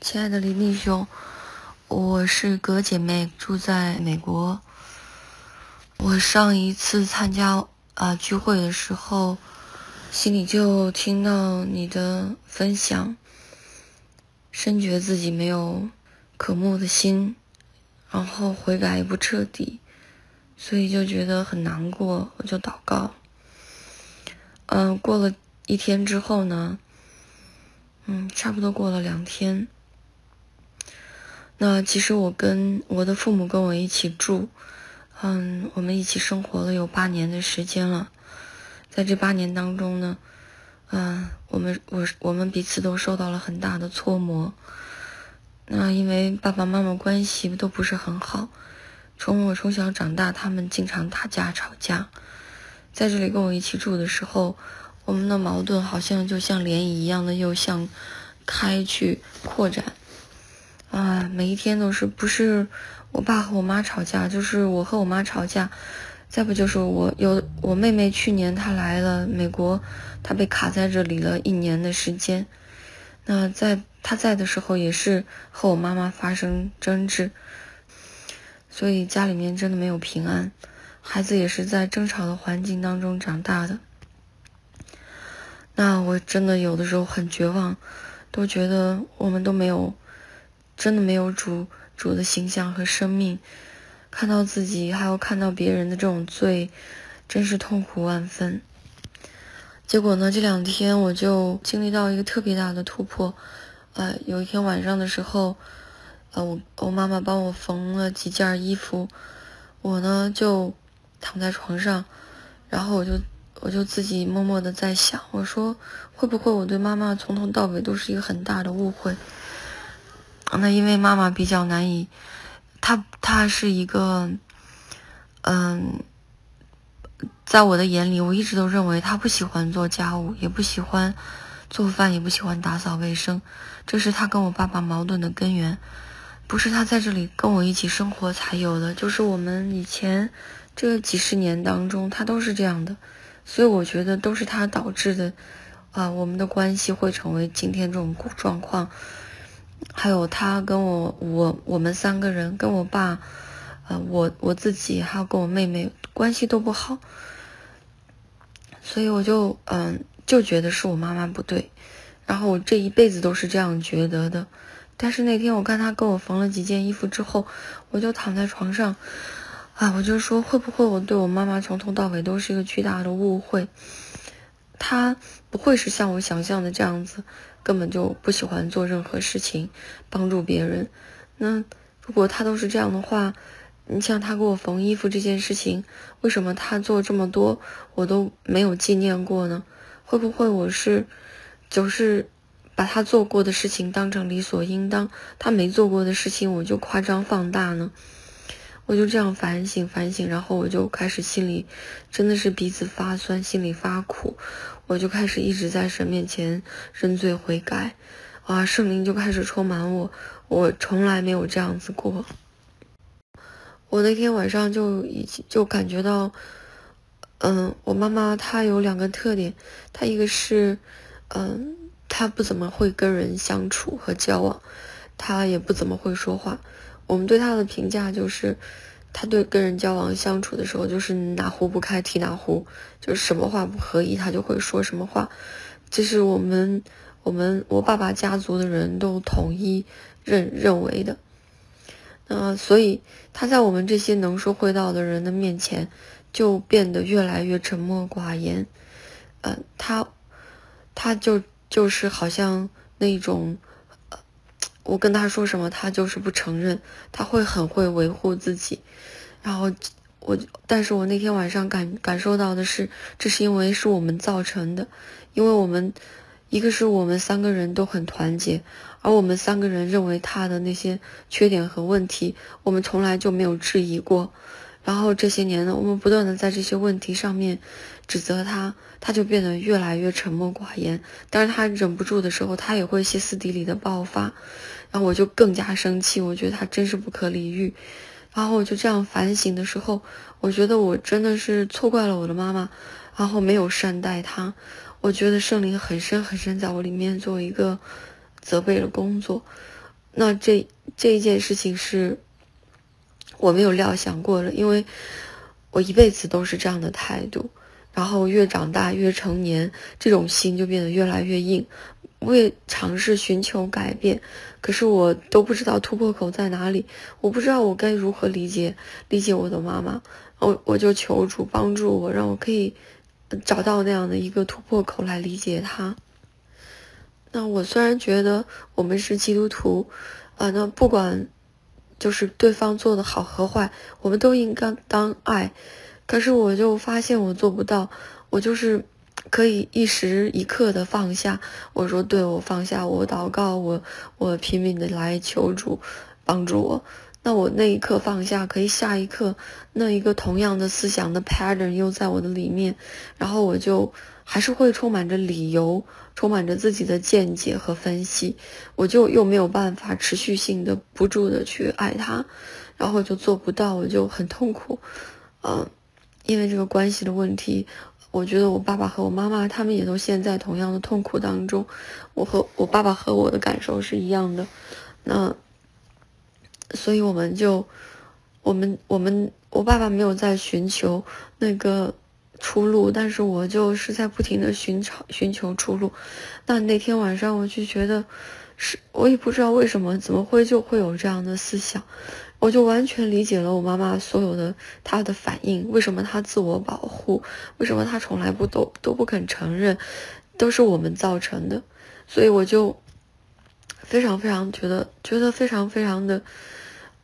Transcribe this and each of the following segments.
亲爱的林弟兄，我是葛姐妹，住在美国。我上一次参加啊、聚会的时候，心里就听到你的分享，深觉自己没有可慕的心，然后悔改也不彻底，所以就觉得很难过，我就祷告。嗯、过了一天之后呢，嗯，差不多过了两天。那其实我跟我的父母跟我一起住，嗯，我们一起生活了有八年的时间了。在这八年当中呢，嗯，我们我我们彼此都受到了很大的挫磨。那因为爸爸妈妈关系都不是很好，从我从小长大，他们经常打架吵架。在这里跟我一起住的时候，我们的矛盾好像就像涟漪一样的又向开去扩展。啊，每一天都是不是我爸和我妈吵架，就是我和我妈吵架，再不就是我有我妹妹去年她来了美国，她被卡在这里了一年的时间。那在她在的时候也是和我妈妈发生争执，所以家里面真的没有平安，孩子也是在争吵的环境当中长大的。那我真的有的时候很绝望，都觉得我们都没有。真的没有主主的形象和生命，看到自己还有看到别人的这种罪，真是痛苦万分。结果呢，这两天我就经历到一个特别大的突破。呃，有一天晚上的时候，呃，我我妈妈帮我缝了几件衣服，我呢就躺在床上，然后我就我就自己默默的在想，我说会不会我对妈妈从头到尾都是一个很大的误会？那因为妈妈比较难以，她她是一个，嗯，在我的眼里，我一直都认为她不喜欢做家务，也不喜欢做饭，也不喜欢打扫卫生，这是她跟我爸爸矛盾的根源，不是她在这里跟我一起生活才有的，就是我们以前这几十年当中，她都是这样的，所以我觉得都是她导致的，啊，我们的关系会成为今天这种状况。还有他跟我，我我们三个人跟我爸，呃，我我自己还有跟我妹妹关系都不好，所以我就嗯、就觉得是我妈妈不对，然后我这一辈子都是这样觉得的。但是那天我看他跟我缝了几件衣服之后，我就躺在床上，啊，我就说会不会我对我妈妈从头到尾都是一个巨大的误会？她不会是像我想象的这样子。根本就不喜欢做任何事情，帮助别人。那如果他都是这样的话，你像他给我缝衣服这件事情，为什么他做这么多我都没有纪念过呢？会不会我是就是把他做过的事情当成理所应当，他没做过的事情我就夸张放大呢？我就这样反省反省，然后我就开始心里真的是鼻子发酸，心里发苦，我就开始一直在神面前认罪悔改，啊，圣灵就开始充满我，我从来没有这样子过。我那天晚上就已经就感觉到，嗯，我妈妈她有两个特点，她一个是，嗯，她不怎么会跟人相处和交往，她也不怎么会说话。我们对他的评价就是，他对跟人交往相处的时候，就是哪壶不开提哪壶，就是什么话不合意他就会说什么话，这是我们我们我爸爸家族的人都统一认认为的。那，所以他在我们这些能说会道的人的面前，就变得越来越沉默寡言。呃，他他就就是好像那种。我跟他说什么，他就是不承认，他会很会维护自己，然后我，但是我那天晚上感感受到的是，这是因为是我们造成的，因为我们，一个是我们三个人都很团结，而我们三个人认为他的那些缺点和问题，我们从来就没有质疑过。然后这些年呢，我们不断的在这些问题上面指责他，他就变得越来越沉默寡言。但是他忍不住的时候，他也会歇斯底里的爆发，然后我就更加生气，我觉得他真是不可理喻。然后我就这样反省的时候，我觉得我真的是错怪了我的妈妈，然后没有善待她。我觉得圣灵很深很深在我里面做一个责备的工作。那这这一件事情是我没有料想过了，因为我一辈子都是这样的态度。然后越长大越成年，这种心就变得越来越硬。我也尝试寻求改变，可是我都不知道突破口在哪里。我不知道我该如何理解理解我的妈妈。我我就求助帮助我，让我可以找到那样的一个突破口来理解她。那我虽然觉得我们是基督徒，啊，那不管就是对方做的好和坏，我们都应该当爱。可是我就发现我做不到，我就是可以一时一刻的放下。我说对，我放下，我祷告，我我拼命的来求主帮助我。那我那一刻放下，可以下一刻那一个同样的思想的 pattern 又在我的里面，然后我就还是会充满着理由，充满着自己的见解和分析，我就又没有办法持续性的不住的去爱他，然后就做不到，我就很痛苦，嗯。因为这个关系的问题，我觉得我爸爸和我妈妈他们也都陷在同样的痛苦当中。我和我爸爸和我的感受是一样的，那，所以我们就，我们我们我爸爸没有在寻求那个出路，但是我就是在不停的寻找寻求出路。那那天晚上我就觉得，是我也不知道为什么，怎么会就会有这样的思想。我就完全理解了我妈妈所有的她的反应，为什么她自我保护，为什么她从来不都都不肯承认，都是我们造成的，所以我就非常非常觉得觉得非常非常的，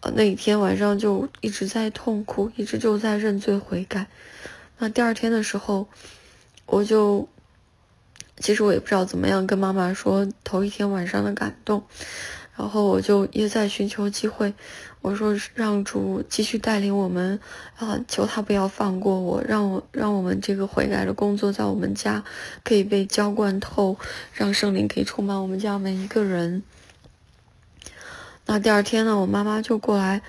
呃，那一天晚上就一直在痛苦，一直就在认罪悔改。那第二天的时候，我就其实我也不知道怎么样跟妈妈说头一天晚上的感动。然后我就也在寻求机会，我说让主继续带领我们，啊，求他不要放过我，让我让我们这个悔改的工作在我们家可以被浇灌透，让圣灵可以充满我们家每一个人。那第二天呢，我妈妈就过来，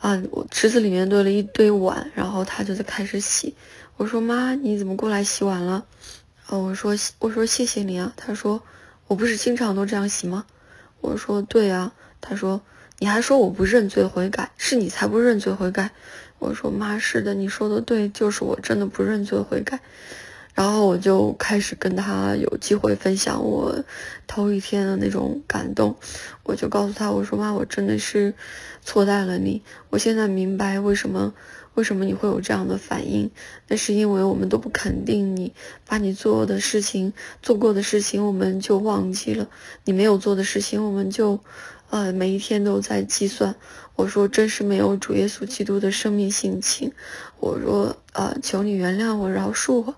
啊，我池子里面堆了一堆碗，然后她就在开始洗。我说妈，你怎么过来洗碗了？啊，我说我说谢谢你啊。她说我不是经常都这样洗吗？我说对啊，他说你还说我不认罪悔改，是你才不认罪悔改。我说妈，是的，你说的对，就是我真的不认罪悔改。然后我就开始跟他有机会分享我头一天的那种感动，我就告诉他，我说妈，我真的是错待了你，我现在明白为什么。为什么你会有这样的反应？那是因为我们都不肯定你，把你做的事情、做过的事情，我们就忘记了；你没有做的事情，我们就，呃，每一天都在计算。我说，真是没有主耶稣基督的生命性情。我说，呃，求你原谅我，饶恕我。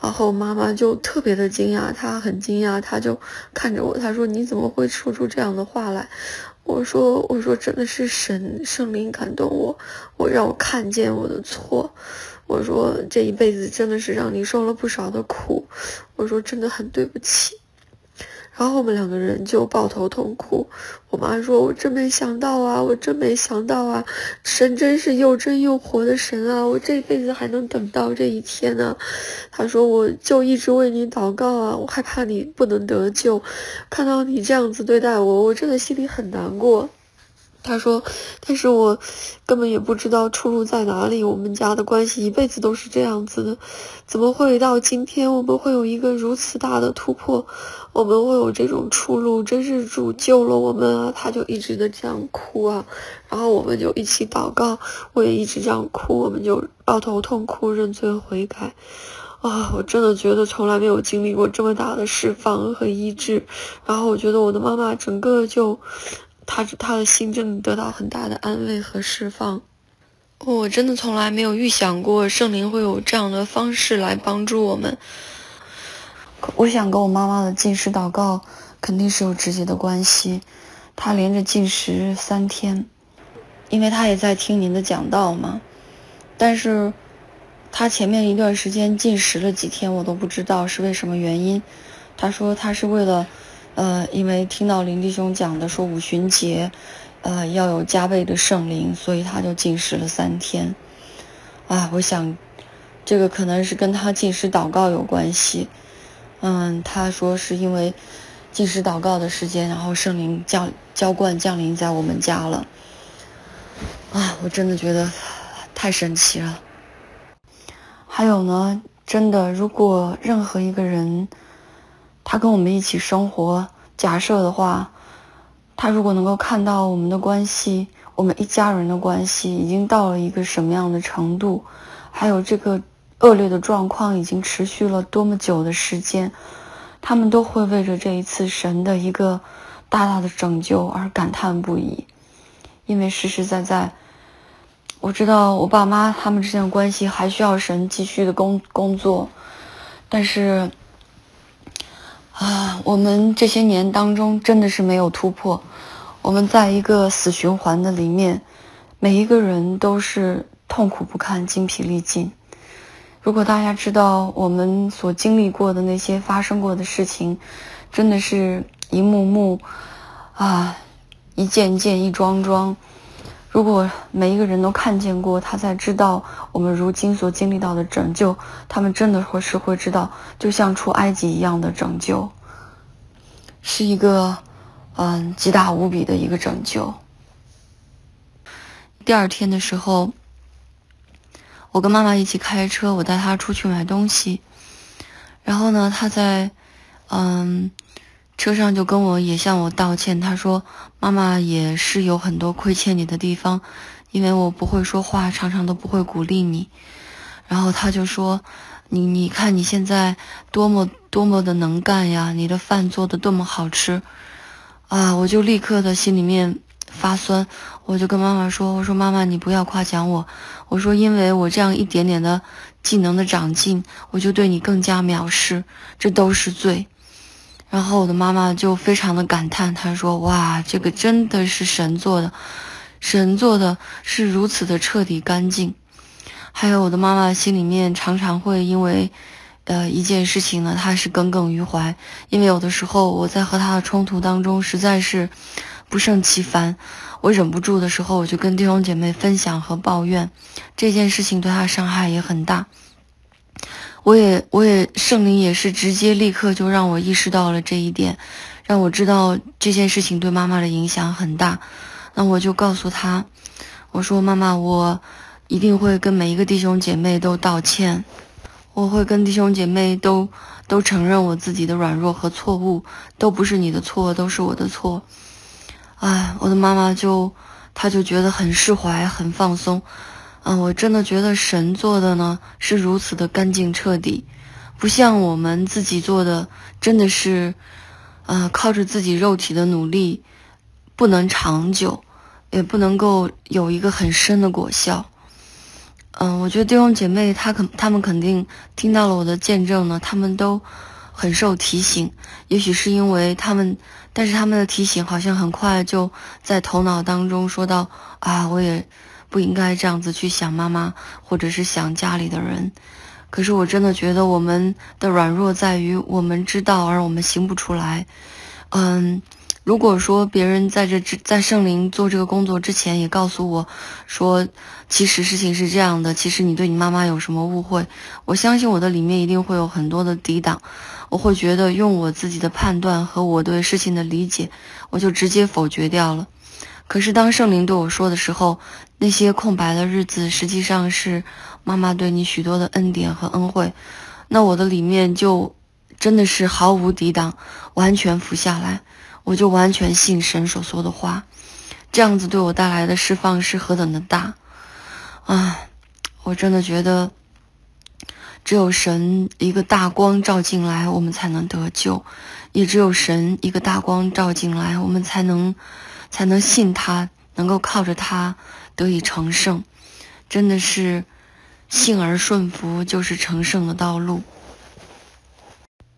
然后妈妈就特别的惊讶，她很惊讶，她就看着我，她说：“你怎么会说出这样的话来？”我说：“我说真的是神圣灵感动我，我让我看见我的错。我说这一辈子真的是让你受了不少的苦。我说真的很对不起。”然后我们两个人就抱头痛哭。我妈说：“我真没想到啊，我真没想到啊，神真是又真又活的神啊！我这辈子还能等到这一天呢。”她说：“我就一直为你祷告啊，我害怕你不能得救，看到你这样子对待我，我真的心里很难过。”他说：“但是我根本也不知道出路在哪里。我们家的关系一辈子都是这样子的，怎么会到今天我们会有一个如此大的突破？我们会有这种出路？真是主救了我们啊！”他就一直的这样哭啊，然后我们就一起祷告，我也一直这样哭，我们就抱头痛哭，认罪悔改。啊，我真的觉得从来没有经历过这么大的释放和医治。然后我觉得我的妈妈整个就。她她的心真的得到很大的安慰和释放，我真的从来没有预想过圣灵会有这样的方式来帮助我们。我想跟我妈妈的禁食祷告肯定是有直接的关系。她连着禁食三天，因为她也在听您的讲道嘛。但是她前面一段时间禁食了几天，我都不知道是为什么原因。她说她是为了。呃，因为听到林弟兄讲的说五旬节，呃，要有加倍的圣灵，所以她就禁食了三天。啊，我想，这个可能是跟她禁食祷告有关系。嗯，他说是因为计时祷告的时间，然后圣灵降浇灌降临在我们家了。啊，我真的觉得太神奇了。还有呢，真的，如果任何一个人，他跟我们一起生活，假设的话，他如果能够看到我们的关系，我们一家人的关系已经到了一个什么样的程度，还有这个恶劣的状况已经持续了多么久的时间，他们都会为着这一次神的一个大大的拯救而感叹不已，因为实实在在，我知道我爸妈他们之间的关系还需要神继续的工工作，但是。啊，我们这些年当中真的是没有突破，我们在一个死循环的里面，每一个人都是痛苦不堪、精疲力尽。如果大家知道我们所经历过的那些发生过的事情，真的是一幕幕，啊，一件件、一桩桩。如果每一个人都看见过，他才知道我们如今所经历到的拯救，他们真的会是会知道，就像出埃及一样的拯救，是一个嗯极大无比的一个拯救。第二天的时候，我跟妈妈一起开车，我带她出去买东西，然后呢，她在嗯。车上就跟我也向我道歉，她说：“妈妈也是有很多亏欠你的地方，因为我不会说话，常常都不会鼓励你。”然后他就说：“你你看你现在多么多么的能干呀，你的饭做的多么好吃啊！”我就立刻的心里面发酸，我就跟妈妈说：“我说妈妈，你不要夸奖我，我说因为我这样一点点的技能的长进，我就对你更加藐视，这都是罪。”然后我的妈妈就非常的感叹，她说：“哇，这个真的是神做的，神做的是如此的彻底干净。”还有我的妈妈心里面常常会因为，呃，一件事情呢，她是耿耿于怀，因为有的时候我在和她的冲突当中实在是不胜其烦，我忍不住的时候，我就跟弟兄姐妹分享和抱怨，这件事情对他伤害也很大。我也，我也，圣灵也是直接立刻就让我意识到了这一点，让我知道这件事情对妈妈的影响很大。那我就告诉他，我说妈妈，我一定会跟每一个弟兄姐妹都道歉，我会跟弟兄姐妹都都承认我自己的软弱和错误，都不是你的错，都是我的错。哎，我的妈妈就，她就觉得很释怀，很放松。嗯，我真的觉得神做的呢是如此的干净彻底，不像我们自己做的，真的是，呃，靠着自己肉体的努力，不能长久，也不能够有一个很深的果效。嗯，我觉得弟兄姐妹他肯，他们肯定听到了我的见证呢，他们都很受提醒。也许是因为他们，但是他们的提醒好像很快就在头脑当中说到啊，我也。不应该这样子去想妈妈，或者是想家里的人。可是我真的觉得我们的软弱在于我们知道，而我们行不出来。嗯，如果说别人在这之在圣灵做这个工作之前也告诉我说，其实事情是这样的，其实你对你妈妈有什么误会，我相信我的里面一定会有很多的抵挡。我会觉得用我自己的判断和我对事情的理解，我就直接否决掉了。可是当圣灵对我说的时候，那些空白的日子实际上是妈妈对你许多的恩典和恩惠，那我的里面就真的是毫无抵挡，完全服下来，我就完全信神所说的话，这样子对我带来的释放是何等的大啊！我真的觉得，只有神一个大光照进来，我们才能得救；也只有神一个大光照进来，我们才能。才能信他，能够靠着他得以成圣，真的是信而顺服，就是成圣的道路。